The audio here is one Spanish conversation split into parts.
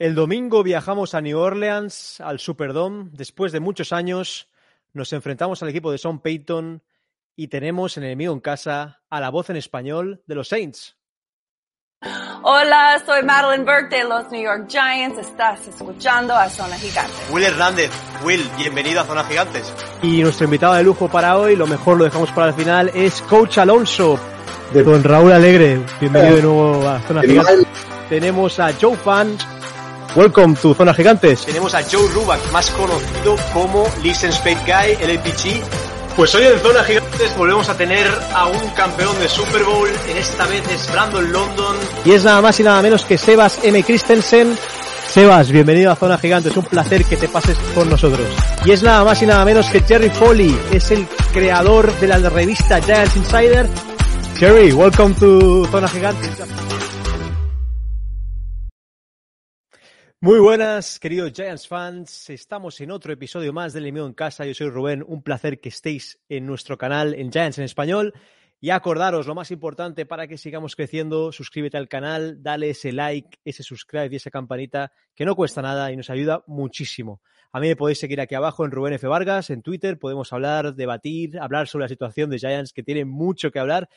El domingo viajamos a New Orleans, al Superdome. Después de muchos años, nos enfrentamos al equipo de Sean Payton y tenemos en enemigo en casa a la voz en español de los Saints. Hola, soy Madeline Burke de los New York Giants. Estás escuchando a Zona Gigante. Will Hernández, Will, bienvenido a Zona Gigantes. Y nuestro invitado de lujo para hoy, lo mejor lo dejamos para el final, es Coach Alonso, de Don Raúl Alegre. Bienvenido de nuevo a Zona Gigantes. Tenemos a Joe Fan. Welcome to Zona Gigantes. Tenemos a Joe Ruback, más conocido como Listen Spade Guy, LPG. Pues hoy en Zona Gigantes volvemos a tener a un campeón de Super Bowl, en esta vez es Brandon London. Y es nada más y nada menos que Sebas M. Christensen. Sebas, bienvenido a Zona Gigantes, un placer que te pases con nosotros. Y es nada más y nada menos que Jerry Foley, es el creador de la revista Giants Insider. Jerry, welcome to Zona Gigantes. Muy buenas, queridos Giants fans. Estamos en otro episodio más del Enemigo en Casa. Yo soy Rubén. Un placer que estéis en nuestro canal en Giants en español. Y acordaros, lo más importante para que sigamos creciendo, suscríbete al canal, dale ese like, ese subscribe y esa campanita, que no cuesta nada y nos ayuda muchísimo. A mí me podéis seguir aquí abajo en Rubén F. Vargas, en Twitter. Podemos hablar, debatir, hablar sobre la situación de Giants, que tiene mucho que hablar.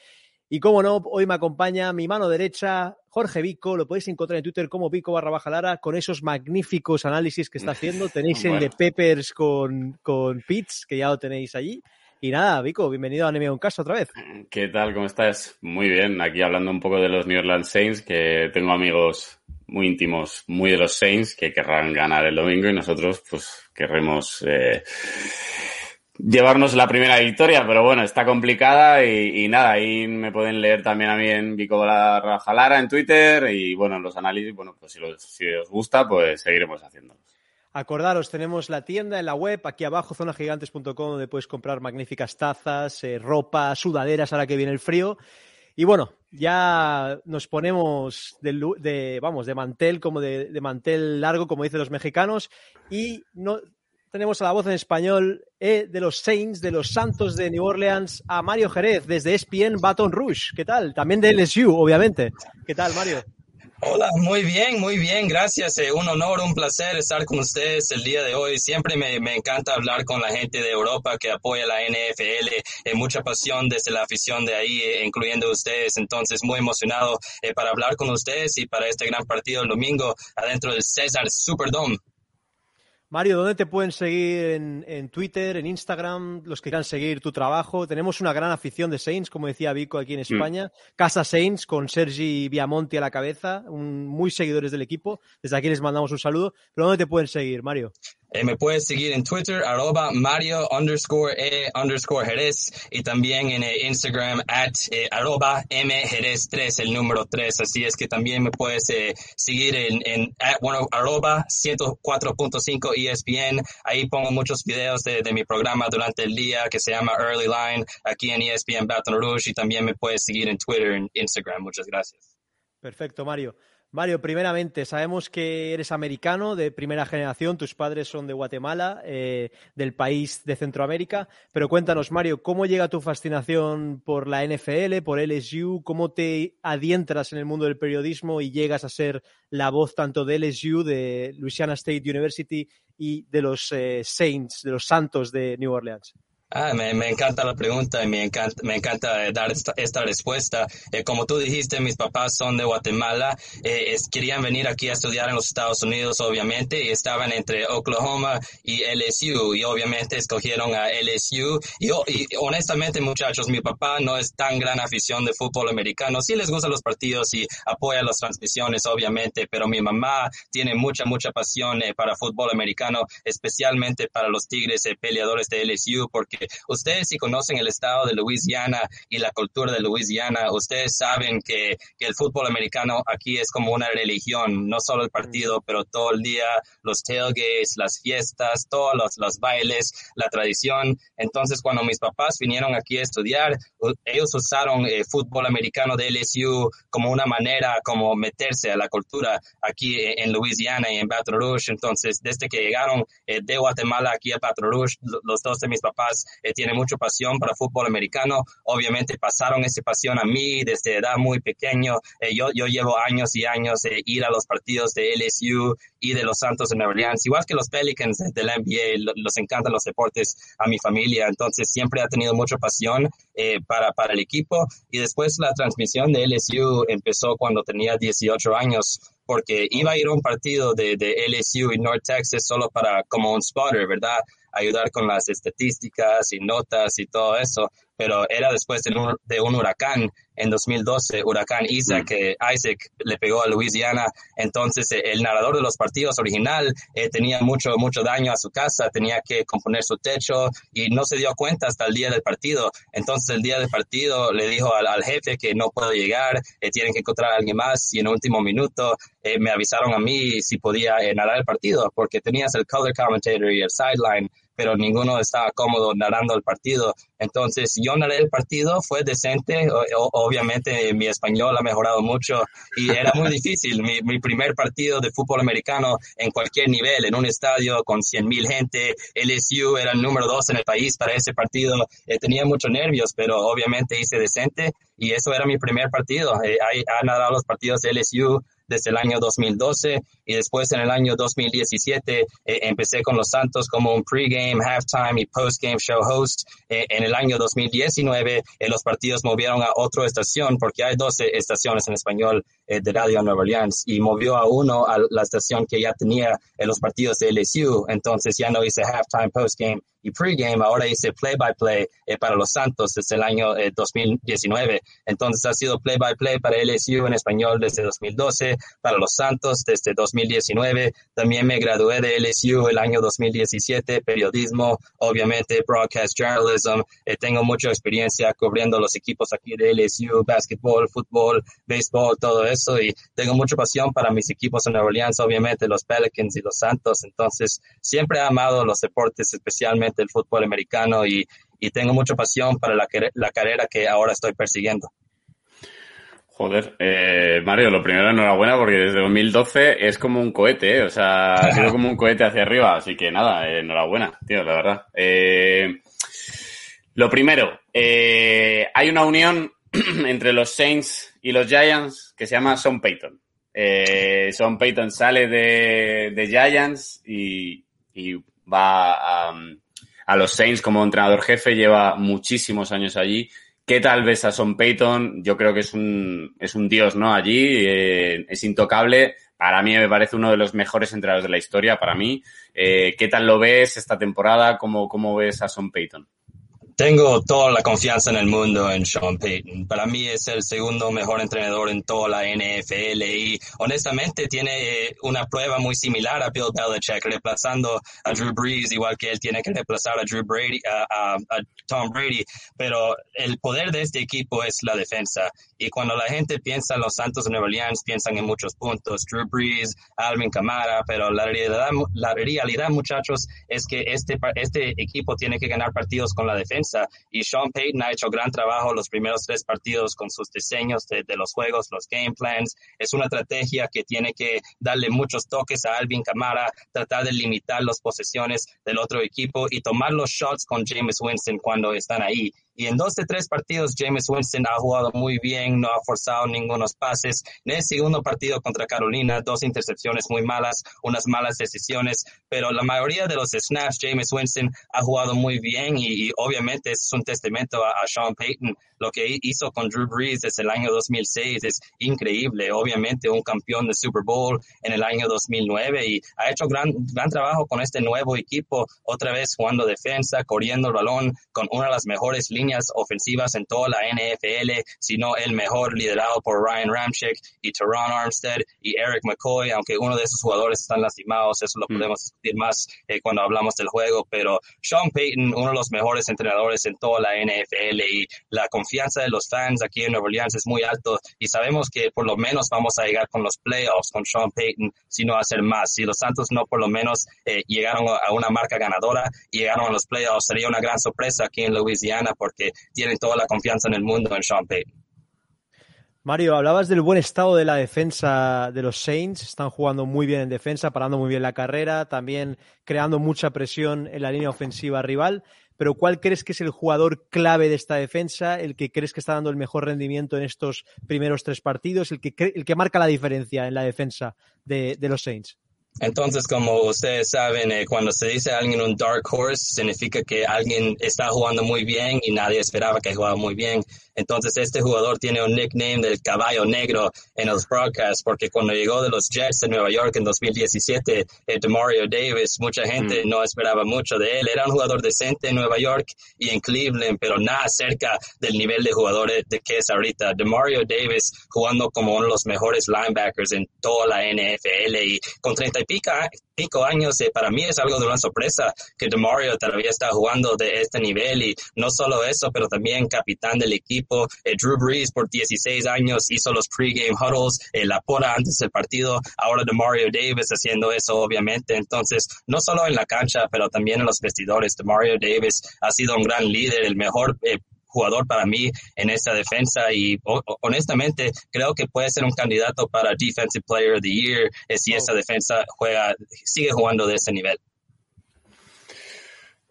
Y como no, hoy me acompaña mi mano derecha, Jorge Vico, lo podéis encontrar en Twitter como Vico barra baja Lara, con esos magníficos análisis que está haciendo. Tenéis el de Peppers con, con Pitts, que ya lo tenéis allí. Y nada, Vico, bienvenido a Anemia Un Caso otra vez. ¿Qué tal? ¿Cómo estás? Muy bien, aquí hablando un poco de los New Orleans Saints, que tengo amigos muy íntimos, muy de los Saints, que querrán ganar el domingo y nosotros pues querremos... Eh llevarnos la primera victoria, pero bueno, está complicada y, nada, ahí me pueden leer también a mí en Vico Rajalara en Twitter y bueno, los análisis, bueno, pues si, os gusta, pues seguiremos haciéndolos. Acordaros, tenemos la tienda en la web, aquí abajo, zonagigantes.com, donde puedes comprar magníficas tazas, eh, ropa, sudaderas, ahora que viene el frío. Y bueno, ya nos ponemos de, de vamos, de mantel, como de, de mantel largo, como dicen los mexicanos, y no, tenemos a la voz en español eh, de los Saints, de los Santos de New Orleans, a Mario Jerez, desde ESPN Baton Rouge. ¿Qué tal? También de LSU, obviamente. ¿Qué tal, Mario? Hola, muy bien, muy bien, gracias. Eh, un honor, un placer estar con ustedes el día de hoy. Siempre me, me encanta hablar con la gente de Europa que apoya la NFL. Eh, mucha pasión desde la afición de ahí, eh, incluyendo ustedes. Entonces, muy emocionado eh, para hablar con ustedes y para este gran partido el domingo adentro del César Superdome. Mario, ¿dónde te pueden seguir en, en, Twitter, en Instagram, los que quieran seguir tu trabajo? Tenemos una gran afición de Saints, como decía Vico aquí en España. Mm. Casa Saints con Sergi Viamonti a la cabeza, un, muy seguidores del equipo. Desde aquí les mandamos un saludo. ¿Pero dónde te pueden seguir, Mario? Eh, me puedes seguir en Twitter, arroba Mario underscore E underscore Jerez y también en eh, Instagram at eh, arroba M Jerez 3, el número 3. Así es que también me puedes eh, seguir en, en at, bueno, arroba 104.5 ESPN. Ahí pongo muchos videos de, de, mi programa durante el día que se llama Early Line aquí en ESPN Baton Rouge y también me puedes seguir en Twitter y Instagram. Muchas gracias. Perfecto, Mario. Mario, primeramente, sabemos que eres americano de primera generación, tus padres son de Guatemala, eh, del país de Centroamérica, pero cuéntanos, Mario, ¿cómo llega tu fascinación por la NFL, por LSU? ¿Cómo te adientras en el mundo del periodismo y llegas a ser la voz tanto de LSU, de Louisiana State University y de los eh, Saints, de los Santos de New Orleans? Ah, me, me, encanta la pregunta y me encanta, me encanta dar esta, esta respuesta. Eh, como tú dijiste, mis papás son de Guatemala. Eh, es, querían venir aquí a estudiar en los Estados Unidos, obviamente, y estaban entre Oklahoma y LSU. Y obviamente escogieron a LSU. Y, y honestamente, muchachos, mi papá no es tan gran afición de fútbol americano. Sí les gustan los partidos y apoya las transmisiones, obviamente, pero mi mamá tiene mucha, mucha pasión eh, para fútbol americano, especialmente para los Tigres peleadores de LSU, porque ustedes si conocen el estado de Luisiana y la cultura de Luisiana, ustedes saben que, el fútbol americano aquí es como una religión, no solo el partido, pero todo el día, los tailgates, las fiestas, todos los, los bailes, la tradición. Entonces, cuando mis papás vinieron aquí a estudiar, ellos usaron eh, fútbol americano de LSU como una manera como meterse a la cultura aquí en Luisiana y en Baton Rouge. Entonces, desde que llegaron eh, de Guatemala aquí a Baton Rouge, los dos de mis papás eh, tiene mucha pasión para fútbol americano. Obviamente pasaron esa pasión a mí desde edad muy pequeño. Eh, yo, yo llevo años y años de ir a los partidos de LSU y de los Santos de Nueva Orleans, igual que los Pelicans de la NBA, los encantan los deportes a mi familia, entonces siempre ha tenido mucha pasión eh, para, para el equipo y después la transmisión de LSU empezó cuando tenía 18 años porque iba a ir a un partido de, de LSU y North Texas solo para como un spotter, ¿verdad? Ayudar con las estadísticas y notas y todo eso pero era después de un, de un huracán en 2012, huracán Isaac, mm. que Isaac le pegó a Louisiana. Entonces, eh, el narrador de los partidos original eh, tenía mucho, mucho daño a su casa, tenía que componer su techo y no se dio cuenta hasta el día del partido. Entonces, el día del partido le dijo al, jefe que no puedo llegar, eh, tienen que encontrar a alguien más y en último minuto me avisaron a mí si podía narrar el partido porque tenías el color commentator y el sideline pero ninguno estaba cómodo narrando el partido. Entonces yo narré el partido, fue decente, obviamente mi español ha mejorado mucho y era muy difícil. Mi, mi, primer partido de fútbol americano en cualquier nivel, en un estadio con 100 mil gente, LSU era el número dos en el país para ese partido. Eh, tenía muchos nervios, pero obviamente hice decente y eso era mi primer partido. Eh, ha narrado los partidos de LSU desde el año 2012 y después en el año 2017 eh, empecé con los Santos como un pregame, halftime y postgame show host. Eh, en el año 2019 eh, los partidos movieron a otra estación porque hay 12 estaciones en español de Radio Nueva Orleans y movió a uno a la estación que ya tenía en los partidos de LSU. Entonces ya no hice halftime, postgame y pregame, ahora hice play-by-play eh, para los Santos desde el año 2019. Eh, Entonces ha sido play-by-play para LSU en español desde 2012, para los Santos desde 2019. También me gradué de LSU el año 2017, periodismo, obviamente broadcast journalism. Eh, tengo mucha experiencia cubriendo los equipos aquí de LSU, basketball, fútbol, béisbol, todo eso. Y tengo mucha pasión para mis equipos en Nueva Orleans, obviamente los Pelicans y los Santos. Entonces siempre he amado los deportes, especialmente del fútbol americano y, tengo mucha pasión para la, la carrera que ahora estoy persiguiendo. Joder, eh, Mario, lo primero enhorabuena porque desde 2012 es como un cohete, ¿eh? o sea, ha sido como un cohete hacia arriba, así que nada, eh, enhorabuena, tío, la verdad. Eh, lo primero, eh, hay una unión entre los Saints y los Giants que se llama Sean Payton. Eh, Sean Payton sale de, de Giants y, y va a, a los Saints como entrenador jefe, lleva muchísimos años allí. ¿Qué tal ves a Son Payton? Yo creo que es un, es un dios, ¿no? Allí, eh, es intocable. Para mí me parece uno de los mejores entrenadores de la historia, para mí. Eh, ¿Qué tal lo ves esta temporada? ¿Cómo, cómo ves a Son Payton? Tengo toda la confianza en el mundo en Sean Payton. Para mí es el segundo mejor entrenador en toda la NFL y honestamente tiene eh, una prueba muy similar a Bill Belichick, reemplazando a Drew Brees, igual que él tiene que reemplazar a Drew Brady, a, Tom Brady. Pero el poder de este equipo es la defensa. Y cuando la gente piensa en los Santos de Nueva Orleans, piensan en muchos puntos. Drew Brees, Alvin Kamara, pero la realidad, la realidad muchachos, es que este, este equipo tiene que ganar partidos con la defensa y Sean Payton ha hecho gran trabajo los primeros tres partidos con sus diseños de, los juegos, los game plans. Es una estrategia que tiene que darle muchos toques a Alvin Kamara, tratar de limitar las posesiones del otro equipo y tomar los shots con James Winston cuando están ahí. Y en dos de tres partidos, James Winston ha jugado muy bien, no ha forzado ningunos pases. En el segundo partido contra Carolina, dos intercepciones muy malas, unas malas decisiones, pero la mayoría de los snaps, James Winston ha jugado muy bien y, obviamente es un testamento a, a, Sean Payton. Lo que hizo con Drew Brees desde el año 2006 es increíble. Obviamente un campeón de Super Bowl en el año 2009 y ha hecho gran, gran trabajo con este nuevo equipo, otra vez jugando defensa, corriendo el balón con una de las mejores líneas ofensivas en toda la NFL, sino el mejor liderado por Ryan Ramchick y Teron Armstead y Eric McCoy, aunque uno de esos jugadores están lastimados, eso lo mm. podemos discutir más eh, cuando hablamos del juego, pero Sean Payton, uno de los mejores entrenadores en toda la NFL y la confianza de los fans aquí en Nueva Orleans es muy alto y sabemos que por lo menos vamos a llegar con los playoffs con Sean Payton, sino hacer más. Si los Santos no por lo menos eh, llegaron a una marca ganadora y llegaron a los playoffs, sería una gran sorpresa aquí en Louisiana por que tienen toda la confianza en el mundo en Sean Payton. Mario, hablabas del buen estado de la defensa de los Saints. Están jugando muy bien en defensa, parando muy bien la carrera, también creando mucha presión en la línea ofensiva rival. pero ¿cuál crees que es el jugador clave de esta defensa, el que crees que está dando el mejor rendimiento en estos primeros tres partidos, el que, el que marca la diferencia en la defensa de, de los Saints? Entonces, como ustedes saben, eh, cuando se dice alguien un dark horse, significa que alguien está jugando muy bien y nadie esperaba que jugara muy bien. Entonces, este jugador tiene un nickname del caballo negro en los broadcasts, porque cuando llegó de los Jets de Nueva York en 2017, eh, DeMario Davis, mucha gente mm. no esperaba mucho de él. Era un jugador decente en Nueva York y en Cleveland, pero nada cerca del nivel de jugadores de que es ahorita. DeMario Davis jugando como uno de los mejores linebackers en toda la NFL y con 30 y pica, pico años, eh, para mí es algo de una sorpresa que DeMario todavía está jugando de este nivel y no solo eso, pero también capitán del equipo. Eh, Drew Brees por 16 años hizo los pregame huddles, eh, la pora antes del partido, ahora DeMario Davis haciendo eso obviamente. Entonces, no solo en la cancha, pero también en los vestidores. DeMario Davis ha sido un gran líder, el mejor jugador para mí en esa defensa y honestamente creo que puede ser un candidato para Defensive Player of the Year eh, si esa defensa juega, sigue jugando de ese nivel.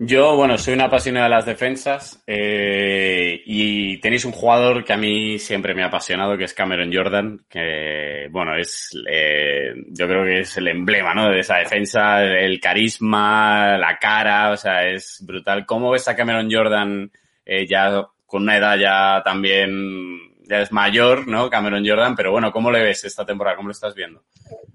Yo, bueno, soy una apasionada de las defensas eh, y tenéis un jugador que a mí siempre me ha apasionado, que es Cameron Jordan, que, bueno, es, eh, yo creo que es el emblema, ¿no? De esa defensa, el carisma, la cara, o sea, es brutal. ¿Cómo ves a Cameron Jordan eh, ya con una edad ya también ya es mayor, ¿no? Cameron Jordan, pero bueno, ¿cómo le ves esta temporada? ¿Cómo lo estás viendo?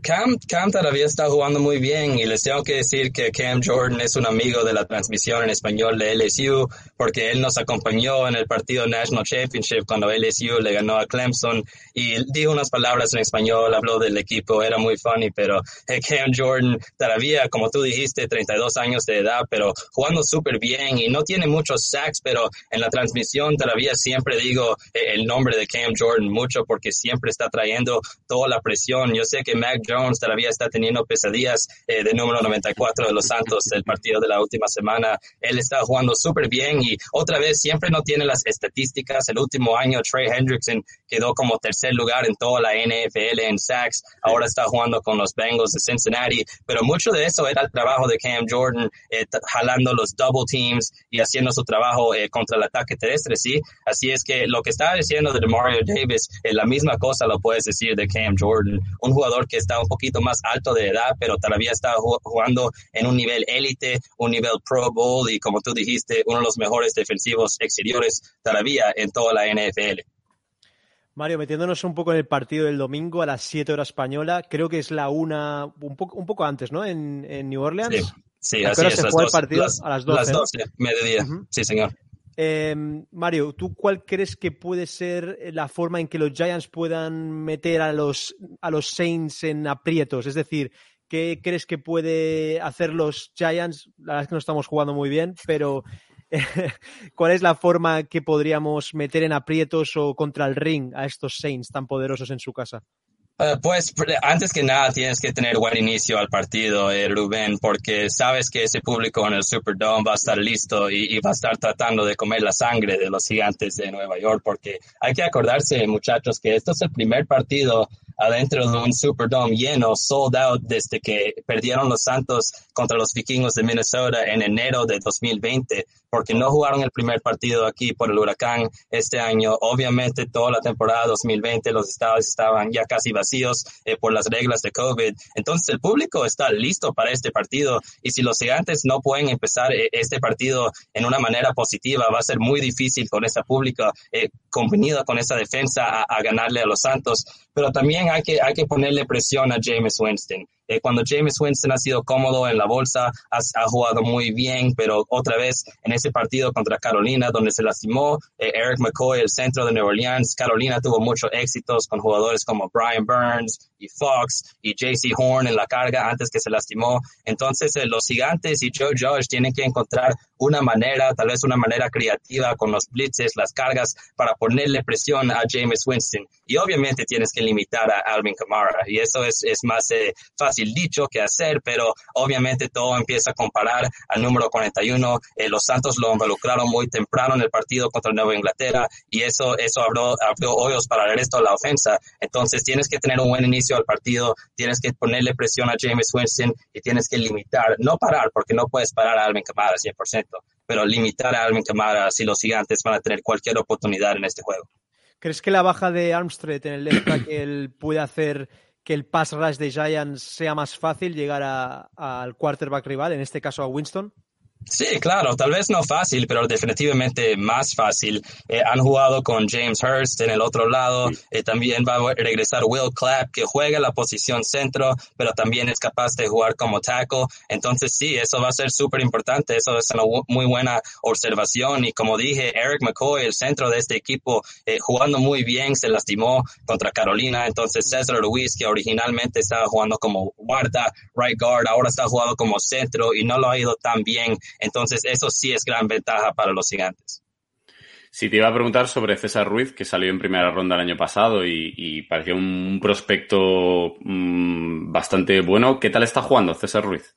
Cam, Cam todavía está jugando muy bien y les tengo que decir que Cam Jordan es un amigo de la transmisión en español de LSU porque él nos acompañó en el partido National Championship cuando LSU le ganó a Clemson y dijo unas palabras en español, habló del equipo, era muy funny, pero eh, Cam Jordan todavía, como tú dijiste, 32 años de edad, pero jugando súper bien y no tiene muchos sacks, pero en la transmisión todavía siempre digo eh, el nombre de Cam Jordan mucho porque siempre está trayendo toda la presión. Yo sé que Mac Jones todavía está teniendo pesadillas eh, de número 94 de los Santos del partido de la última semana. Él está jugando súper bien y otra vez siempre no tiene las estadísticas. El último año Trey Hendrickson quedó como tercer lugar en toda la NFL en sacks. Ahora está jugando con los Bengals de Cincinnati, pero mucho de eso era el trabajo de Cam Jordan eh, jalando los double teams y haciendo su trabajo eh, contra el ataque terrestre, ¿sí? Así es que lo que estaba diciendo de Mario Davis, la misma cosa lo puedes decir de Cam Jordan, un jugador que está un poquito más alto de edad, pero todavía está jugando en un nivel élite, un nivel Pro Bowl y como tú dijiste, uno de los mejores defensivos exteriores todavía en toda la NFL. Mario, metiéndonos un poco en el partido del domingo a las 7 horas española, creo que es la una, un poco, un poco antes, ¿no? En, New Orleans. Sí, así es. Se el partido? a las 12. Las 12, mediodía. Sí, señor. Em, Mario, ¿tú cuál crees que puede ser la forma en que los Giants puedan meter a los, a los Saints en aprietos? Es decir, ¿qué crees que puede hacer los Giants? La verdad es que no estamos jugando muy bien, pero ¿cuál es la forma que podríamos meter en aprietos o contra el ring a estos Saints tan poderosos en su casa? Eh, pues antes que nada tienes que tener buen inicio al partido, eh, Rubén, porque sabes que ese público en el Superdome va a estar listo y, va a estar tratando de comer la sangre de los gigantes de Nueva York, porque hay que acordarse, muchachos, que esto es el primer partido adentro de un Superdome lleno, sold out, desde que perdieron los Santos contra los vikingos de Minnesota en enero de 2020 porque no jugaron el primer partido aquí por el huracán este año. Obviamente toda la temporada 2020 los estados estaban ya casi vacíos eh, por las reglas de COVID. Entonces el público está listo para este partido y si los gigantes no pueden empezar eh, este partido en una manera positiva, va a ser muy difícil con esa pública eh, combinada con esa defensa a, ganarle a los Santos. Pero también hay que, hay que ponerle presión a James Winston. Eh, cuando James Winston ha sido cómodo en la bolsa, ha, jugado muy bien, pero otra vez en ese partido contra Carolina, donde se lastimó eh, Eric McCoy, el centro de Nueva Orleans, Carolina tuvo muchos éxitos con jugadores como Brian Burns y Fox y JC Horn en la carga antes que se lastimó. Entonces, eh, los gigantes y Joe Judge tienen que encontrar una manera, tal vez una manera creativa con los blitzes, las cargas, para ponerle presión a James Winston. Y obviamente tienes que limitar a Alvin Kamara. Y eso es, es más fácil dicho que hacer, pero obviamente todo empieza a comparar al número 41. Eh, los Santos lo involucraron muy temprano en el partido contra Nueva Inglaterra y eso, eso abrió, abrió hoyos para el resto de la ofensa. Entonces tienes que tener un buen inicio al partido, tienes que ponerle presión a James Winston y tienes que limitar, no parar, porque no puedes parar a Alvin Kamara 100%, pero limitar a Alvin Kamara si los gigantes van a tener cualquier oportunidad en este juego. ¿Crees que la baja de Armstrong en el left tackle puede hacer que el pass rush de Giants sea más fácil llegar al quarterback rival, en este caso a Winston? Sí, claro, tal vez no fácil, pero definitivamente más fácil. Eh, han jugado con James Hurst en el otro lado, eh, también va a regresar Will Clapp, que juega la posición centro, pero también es capaz de jugar como tackle. Entonces sí, eso va a ser súper importante, eso es una muy buena observación. Y como dije, Eric McCoy, el centro de este equipo, eh, jugando muy bien, se lastimó contra Carolina. Entonces César Luis, que originalmente estaba jugando como guarda, right guard, ahora está jugando como centro y no lo ha ido tan bien entonces, eso sí es gran ventaja para los gigantes. Sí, te iba a preguntar sobre César Ruiz, que salió en primera ronda el año pasado y, parecía un prospecto mm, bastante bueno. ¿Qué tal está jugando César Ruiz?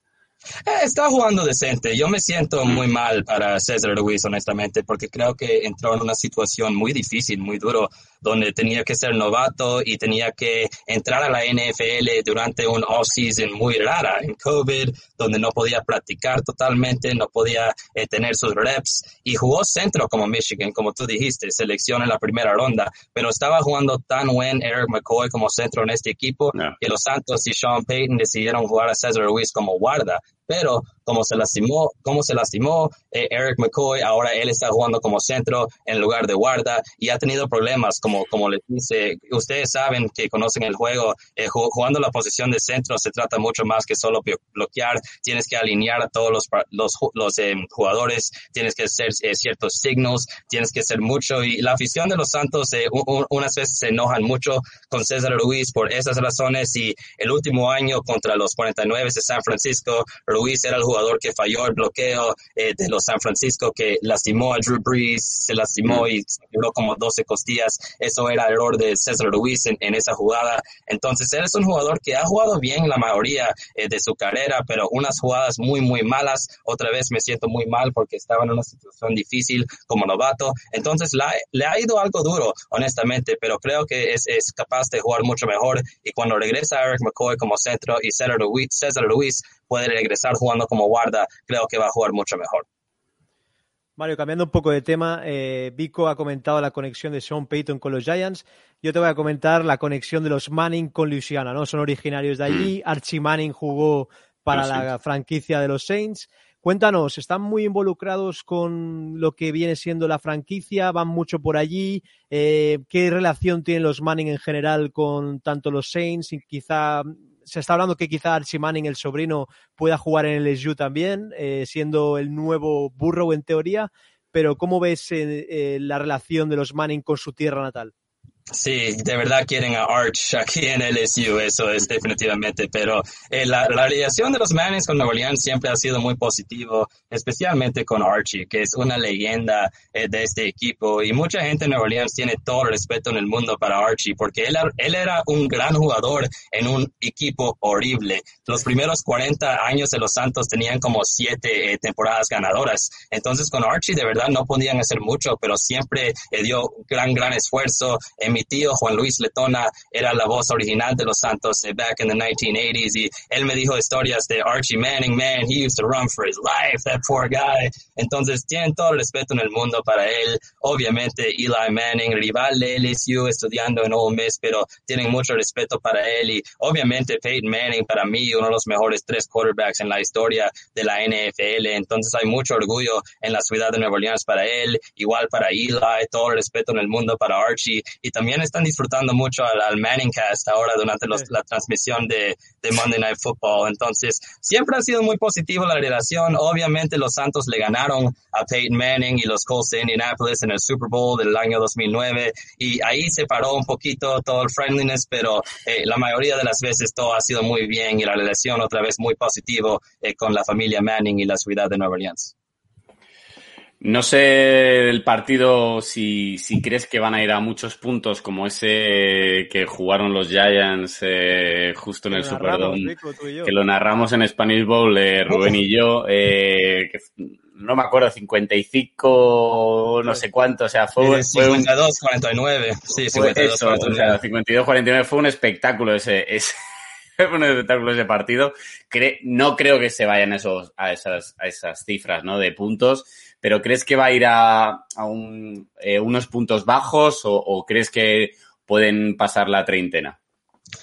Eh, está jugando decente. Yo me siento muy mal para César Luis, honestamente, porque creo que entró en una situación muy difícil, muy duro, donde tenía que ser novato y tenía que entrar a la NFL durante un off-season muy rara en COVID, donde no podía practicar totalmente, no podía eh, tener sus reps y jugó centro como Michigan, como tú dijiste, selección en la primera ronda, pero estaba jugando tan buen Eric McCoy como centro en este equipo que los Santos y Sean Payton decidieron jugar a César Luis como guarda pero como se lastimó, como se lastimó eh, Eric McCoy, ahora él está jugando como centro en lugar de guarda y ha tenido problemas, como, como les dice, ustedes saben que conocen el juego, eh, jugando la posición de centro se trata mucho más que solo bloquear, tienes que alinear a todos los, los, los eh, jugadores, tienes que hacer ciertos signos, tienes que hacer mucho y la afición de los Santos unas veces se enojan mucho con César Luis por esas razones y el último año contra los 49 de San Francisco, Luis era el jugador que falló el bloqueo eh, de los San Francisco, que lastimó a Drew Brees, se lastimó y se quebró como 12 costillas. Eso era el error de César Luis en, esa jugada. Entonces, él es un jugador que ha jugado bien la mayoría eh, de su carrera, pero unas jugadas muy, muy malas. Otra vez me siento muy mal porque estaba en una situación difícil como novato. Entonces, le ha ido algo duro, honestamente, pero creo que es, es capaz de jugar mucho mejor. Y cuando regresa Eric McCoy como centro y César Luis, César Luis puede regresar jugando como guarda, creo que va a jugar mucho mejor. Mario, cambiando un poco de tema, eh, Vico ha comentado la conexión de Sean Payton con los Giants. Yo te voy a comentar la conexión de los Manning con Louisiana, ¿no? Son originarios de allí. Mm. Archie Manning jugó para la franquicia de los Saints. Cuéntanos, ¿están muy involucrados con lo que viene siendo la franquicia? ¿Van mucho por allí? Eh, ¿Qué relación tienen los Manning en general con tanto los Saints y quizá se está hablando que quizá Archie Manning, el sobrino, pueda jugar en el SU también, eh, siendo el nuevo Burrow en teoría. Pero ¿cómo ves eh, eh, la relación de los Manning con su tierra natal? Sí, de verdad quieren a Arch aquí en LSU, eso es definitivamente, pero eh, la, la, relación de los Mannings con Nueva Orleans siempre ha sido muy positivo, especialmente con Archie, que es una leyenda eh, de este equipo y mucha gente en Nueva Orleans tiene todo el respeto en el mundo para Archie porque él, él era un gran jugador en un equipo horrible. Los primeros 40 años de los Santos tenían como siete eh, temporadas ganadoras, entonces con Archie de verdad no podían hacer mucho, pero siempre dio gran, gran esfuerzo. En mi tío Juan Luis Letona era la voz original de los Santos back in the 1980s y él me dijo historias de Archie Manning, man, he used to run for his life, that poor guy. Entonces tienen todo el respeto en el mundo para él. Obviamente Eli Manning, rival de LSU, estudiando en Ole Miss, pero tienen mucho respeto para él y obviamente Peyton Manning para mí uno de los mejores tres quarterbacks en la historia de la NFL. Entonces hay mucho orgullo en la ciudad de Nueva Orleans para él, igual para Eli, todo el respeto en el mundo para Archie y también están disfrutando mucho al, Manning Cast ahora durante la transmisión de, Monday Night Football. Entonces, siempre ha sido muy positivo la relación. Obviamente, los Santos le ganaron a Peyton Manning y los Colts de Indianapolis en el Super Bowl del año 2009 y ahí se paró un poquito todo el friendliness, pero eh, la mayoría de las veces todo ha sido muy bien y la relación otra vez muy positivo eh, con la familia Manning y la ciudad de Nueva Orleans. No sé el partido si, si, crees que van a ir a muchos puntos como ese que jugaron los Giants eh, justo en el Superdome, que lo narramos en Spanish Bowl, eh, Rubén y yo, eh, que, no me acuerdo, 55, no sé cuánto, o sea, fue, 52, 49, sí, 52, 49. O sea, 52, 49 fue un espectáculo ese, ese fue un espectáculo ese partido. no creo que se vayan esos, a, esas, a esas cifras, ¿no? De puntos pero ¿crees que va a ir a, eh, unos puntos bajos o crees que pueden pasar la treintena?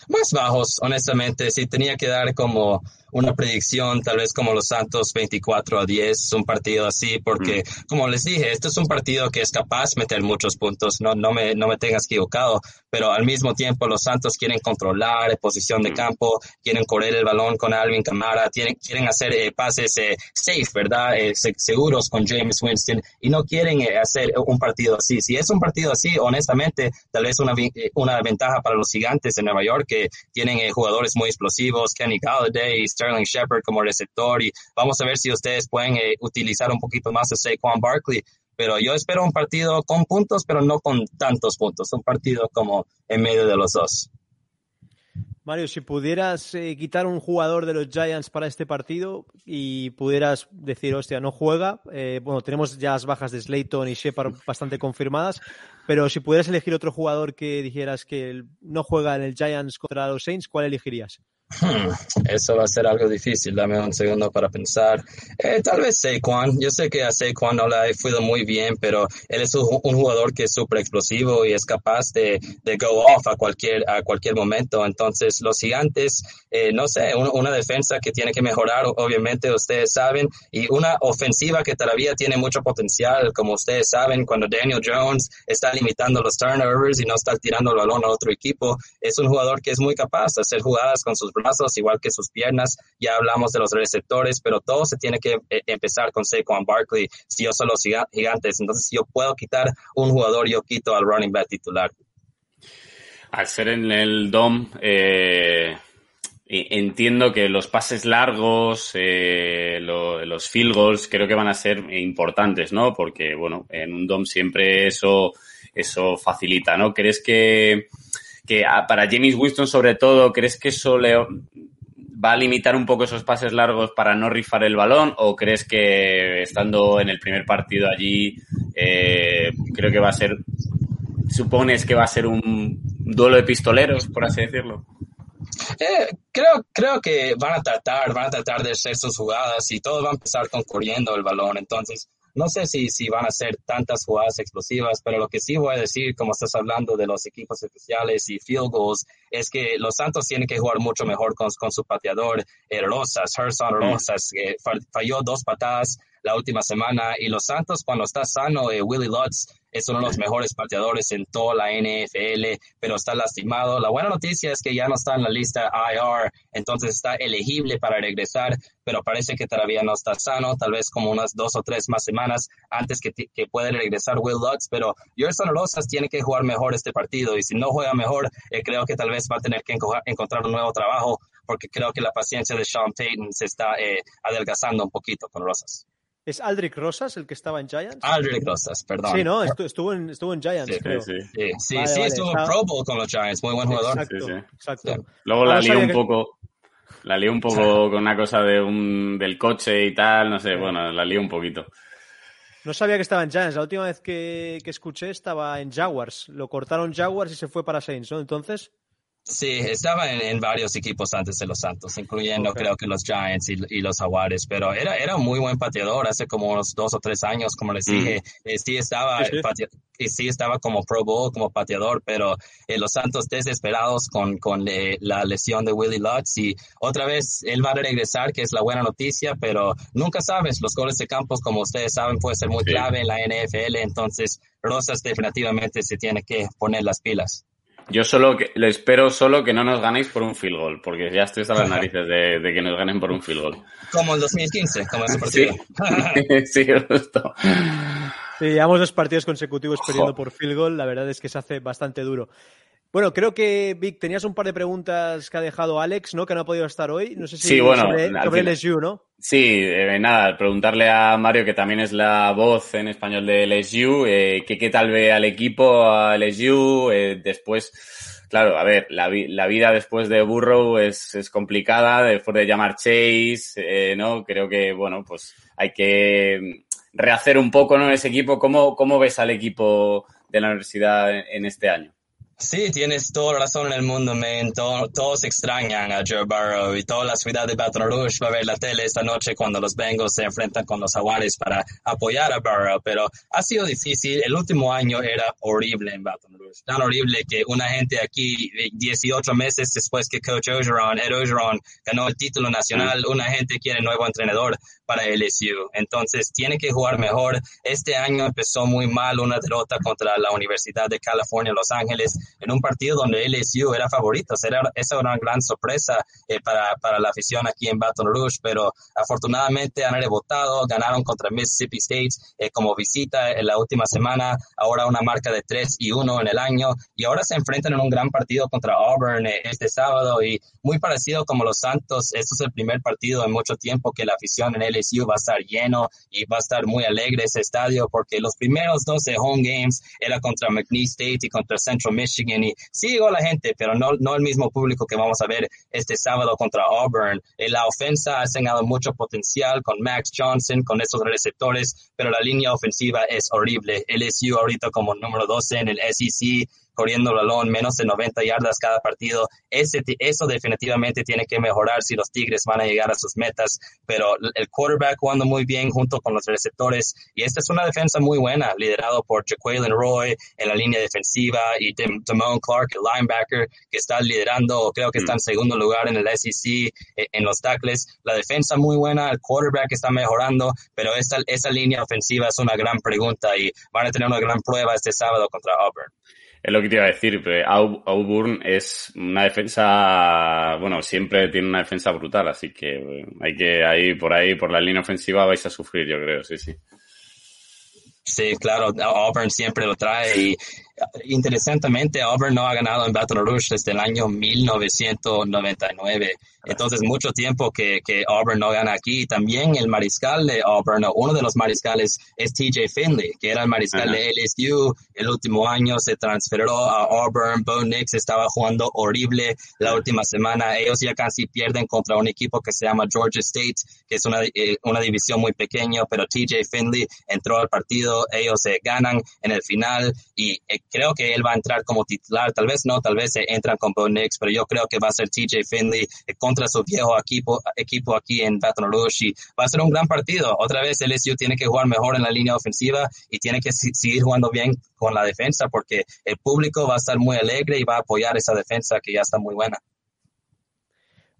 Más bajos, honestamente. Si tenía que dar como una predicción, tal vez como los Santos 24 a 10, un partido así, porque mm. como les dije, este es un partido que es capaz de meter muchos puntos, no, no, me, no me tengas equivocado, pero al mismo tiempo los Santos quieren controlar posición de mm. campo, quieren correr el balón con Alvin Camara, tienen, quieren hacer eh, pases eh, safe, ¿verdad? Eh, seguros con James Winston y no quieren hacer un partido así. Si es un partido así, honestamente, tal vez una, una ventaja para los gigantes de Nueva York que tienen jugadores muy explosivos, Kenny Galladay, Sterling Shepard como receptor y vamos a ver si ustedes pueden eh, utilizar un poquito más a Saquon Barkley. Pero yo espero un partido con puntos, pero no con tantos puntos, un partido como en medio de los dos. Mario, si pudieras eh, quitar un jugador de los Giants para este partido y pudieras decir, hostia, no juega, eh, bueno, tenemos ya las bajas de Slayton y Shepard bastante confirmadas, pero si pudieras elegir otro jugador que dijeras que no juega en el Giants contra los Saints, ¿cuál elegirías? Hmm, eso va a ser algo difícil, dame un segundo para pensar. Eh, tal vez Saquon, yo sé que a Saquon no le ha ido muy bien, pero él es un, jugador que es súper explosivo y es capaz de, de, go off a cualquier, a cualquier momento. Entonces, los gigantes, eh, no sé, una defensa que tiene que mejorar, obviamente ustedes saben, y una ofensiva que todavía tiene mucho potencial, como ustedes saben, cuando Daniel Jones está limitando los turnovers y no está tirando el balón a otro equipo, es un jugador que es muy capaz de hacer jugadas con sus brazos, igual que sus piernas. Ya hablamos de los receptores, pero todo se tiene que eh, empezar con Saquon Barkley. Si yo soy los gigantes, entonces si yo puedo quitar un jugador, yo quito al running back titular. Al ser en el DOM, eh, entiendo que los pases largos, eh, los field goals, creo que van a ser importantes, ¿no? Porque, bueno, en un DOM siempre eso, eso facilita, ¿no? ¿Crees que que para James Winston sobre todo, ¿crees que eso le va a limitar un poco esos pases largos para no rifar el balón o crees que estando en el primer partido allí eh, creo que va a ser supones que va a ser un duelo de pistoleros por así decirlo eh, creo, creo que van a tratar, van a tratar de hacer sus jugadas y todo va a empezar con corriendo el balón. Entonces, no sé si, si van a ser tantas jugadas explosivas, pero lo que sí voy a decir, como estás hablando de los equipos especiales y field goals, es que los Santos tienen que jugar mucho mejor con, su pateador eh, Rosas, Herson. Rosas, que falló dos patadas la última semana y los Santos cuando está sano, eh, Willie Lutz es uno de los mejores pateadores en toda la NFL, pero está lastimado. La buena noticia es que ya no está en la lista IR, entonces está elegible para regresar, pero parece que todavía no está sano, tal vez como unas dos o tres más semanas antes que, que pueda regresar Will Lutz, pero Gerson Rosas tiene que jugar mejor este partido y si no juega mejor, eh, creo que tal vez va a tener que encontrar un nuevo trabajo porque creo que la paciencia de Sean Payton se está eh, adelgazando un poquito con Rosas. ¿Es Aldrich Rosas el que estaba en Giants? Aldrich Rosas, perdón. Sí, ¿no? Estuvo en, estuvo en Giants, sí, creo. Sí, sí, sí, estuvo en Pro Bowl con los Giants, muy buen jugador. Exacto, exacto. Luego la lió un poco, la lió un poco con una cosa de un, del coche y tal, no sé, bueno, la lió un poquito. No sabía que estaba en Giants. La última vez que, que escuché estaba en Jaguars. Lo cortaron Jaguars y se fue para Saints, ¿no? Entonces... Sí, estaba en, varios equipos antes de los Santos, incluyendo creo que los Giants y, los Jaguares, pero era, era un muy buen pateador hace como unos dos o tres años, como les dije. Eh, sí, estaba, sí, estaba como Pro Bowl, como pateador, pero eh, los Santos desesperados con, con eh, la lesión de Willie Lutz y otra vez él va a regresar, que es la buena noticia, pero nunca sabes, los goles de campos, como ustedes saben, puede ser muy clave en la NFL, entonces Rosas definitivamente se tiene que poner las pilas. Yo solo que, le espero solo que no nos ganéis por un field goal, porque ya estoy hasta las narices de, que nos ganen por un field goal. Como el 2015, como ese partido. Sí, sí justo. Sí, llevamos dos partidos consecutivos perdiendo por field goal. La verdad es que se hace bastante duro. Bueno, creo que, Vic, tenías un par de preguntas que ha dejado Alex, ¿no? Que no ha podido estar hoy. No sé si sí, bueno, sobre, LSU, ¿no? Sí, eh, nada, preguntarle a Mario, que también es la voz en español de LSU, eh, que qué tal ve al equipo, a LSU, eh, después, claro, a ver, la, la, vida después de Burrow es, es complicada, después de llamar Chase, eh, ¿no? Creo que, bueno, pues hay que rehacer un poco, ¿no? Ese equipo. ¿Cómo, cómo ves al equipo de la universidad en este año? Sí, tienes toda la razón en el mundo, man. todos extrañan a Joe Burrow y toda la ciudad de Baton Rouge va a ver la tele esta noche cuando los Bengals se enfrentan con los Jaguares para apoyar a Burrow, pero ha sido difícil. El último año era horrible en Baton Rouge. Tan horrible que una gente aquí, 18 meses después que Coach Ogeron, Ed Ogeron, ganó el título nacional, una gente quiere nuevo entrenador para LSU. Entonces, tiene que jugar mejor. Este año empezó muy mal una derrota contra la Universidad de California, Los Ángeles, en un partido donde LSU era favorito. Era, esa era una gran sorpresa eh, para, para la afición aquí en Baton Rouge, pero afortunadamente han rebotado, ganaron contra Mississippi State eh, como visita en la última semana, ahora una marca de 3 y 1 en el año, y ahora se enfrentan en un gran partido contra Auburn eh, este sábado, y muy parecido como los Santos, este es el primer partido en mucho tiempo que la afición en LSU va a estar lleno y va a estar muy alegre ese estadio porque los primeros 12 home games era contra McNeese State y contra Central Michigan y sí la gente, pero no, no el mismo público que vamos a ver este sábado contra Auburn. Eh, la ofensa ha enseñado mucho potencial con Max Johnson, con esos receptores, pero la línea ofensiva es horrible. LSU ahorita como número 12 en el SEC corriendo el balón menos de 90 yardas cada partido. Ese, eso definitivamente tiene que mejorar si los Tigres van a llegar a sus metas, pero el quarterback jugando muy bien junto con los receptores y esta es una defensa muy buena, liderado por Jaqueline Roy en la línea defensiva y Damone Clark, el linebacker, que está liderando, creo que está en segundo lugar en el SEC eh, en los tackles. La defensa muy buena, el quarterback está mejorando, pero esa, esa línea ofensiva es una gran pregunta y van a tener una gran prueba este sábado contra Auburn. Es lo que te iba a decir, Auburn es una defensa, bueno, siempre tiene una defensa brutal, así que hay que ahí por ahí, por la línea ofensiva vais a sufrir, yo creo, sí, sí. Sí, claro, Auburn siempre lo trae y interesantemente Auburn no ha ganado en Baton Rouge desde el año 1999. Entonces, mucho tiempo que, que Auburn no gana aquí. También el mariscal de Auburn, uno de los mariscales es TJ Finley, que era el mariscal de LSU. El último año se transferó a Auburn. Bo Nix estaba jugando horrible la última semana. Ellos ya casi pierden contra un equipo que se llama Georgia State, que es una, eh, una división muy pequeña, pero TJ Finley entró al partido. Ellos se ganan en el final y eh, creo que él va a entrar como titular. Tal vez no, tal vez se entran con Bo Nix, pero yo creo que va a ser TJ Finley eh, contra su viejo equipo, equipo aquí en Baton Rouge y va a ser un gran partido. Otra vez el LSU tiene que jugar mejor en la línea ofensiva y tiene que seguir jugando bien con la defensa porque el público va a estar muy alegre y va a apoyar esa defensa que ya está muy buena.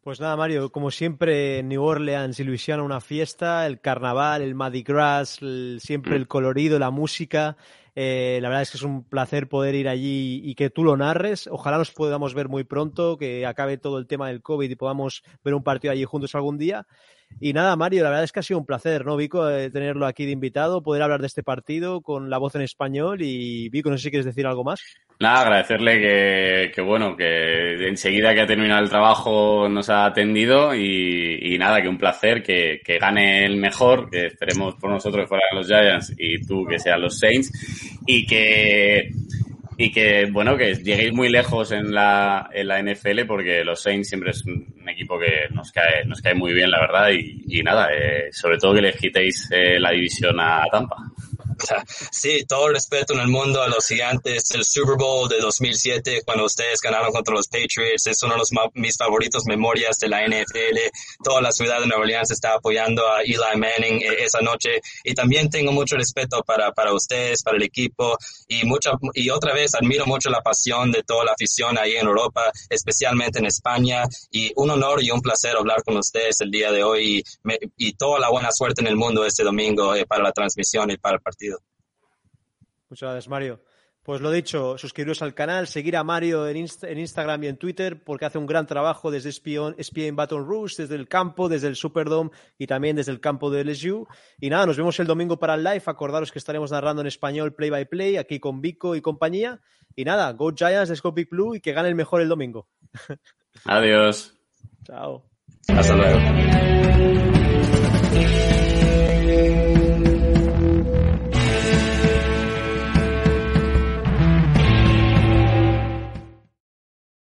Pues nada, Mario, como siempre, New Orleans y Luisiana una fiesta, el carnaval, el Mardi Gras, siempre el colorido, la música. Eh, la verdad es que es un placer poder ir allí y que tú lo narres. Ojalá nos podamos ver muy pronto, que acabe todo el tema del COVID y podamos ver un partido allí juntos algún día. Y nada, Mario, la verdad es que ha sido un placer, ¿no, Vico, eh, tenerlo aquí de invitado, poder hablar de este partido con la voz en español. Y Vico, no sé si quieres decir algo más. Nada, agradecerle que, bueno, que enseguida que ha terminado el trabajo nos ha atendido y, nada, que un placer, que, que, gane el mejor, que esperemos por nosotros que fueran los Giants y tú que sean los Saints y que y que bueno que lleguéis muy lejos en la, en la NFL porque los Saints siempre es un, equipo que nos cae nos cae muy bien la verdad. Y, y nada eh, sobre todo que le quitéis eh, la división a Tampa Sí, todo el respeto en el mundo a los gigantes. El Super Bowl de 2007, cuando ustedes ganaron contra los Patriots, es uno de los mis favoritos memorias de la NFL. Toda la ciudad de Nueva Orleans está apoyando a Eli Manning eh, esa noche. Y también tengo mucho respeto para, para ustedes, para el equipo. Y, mucha, y otra vez admiro mucho la pasión de toda la afición ahí en Europa, especialmente en España. Y un honor y un placer hablar con ustedes el día de hoy. Y, y toda la buena suerte en el mundo este domingo eh, para la transmisión y para el partido. Muchas gracias, Mario. Pues lo dicho, suscribiros al canal, seguir a Mario en, Instagram y en Twitter porque hace un gran trabajo desde Espion, en Baton Rouge, desde el campo, desde el Superdome y también desde el campo de LSU. Y nada, nos vemos el domingo para el live. Acordaros que estaremos narrando en español play by play aquí con Vico y compañía. Y nada, Go Giants, Let's Go Big Blue y que gane el mejor el domingo. Adiós. Chao. Hasta luego.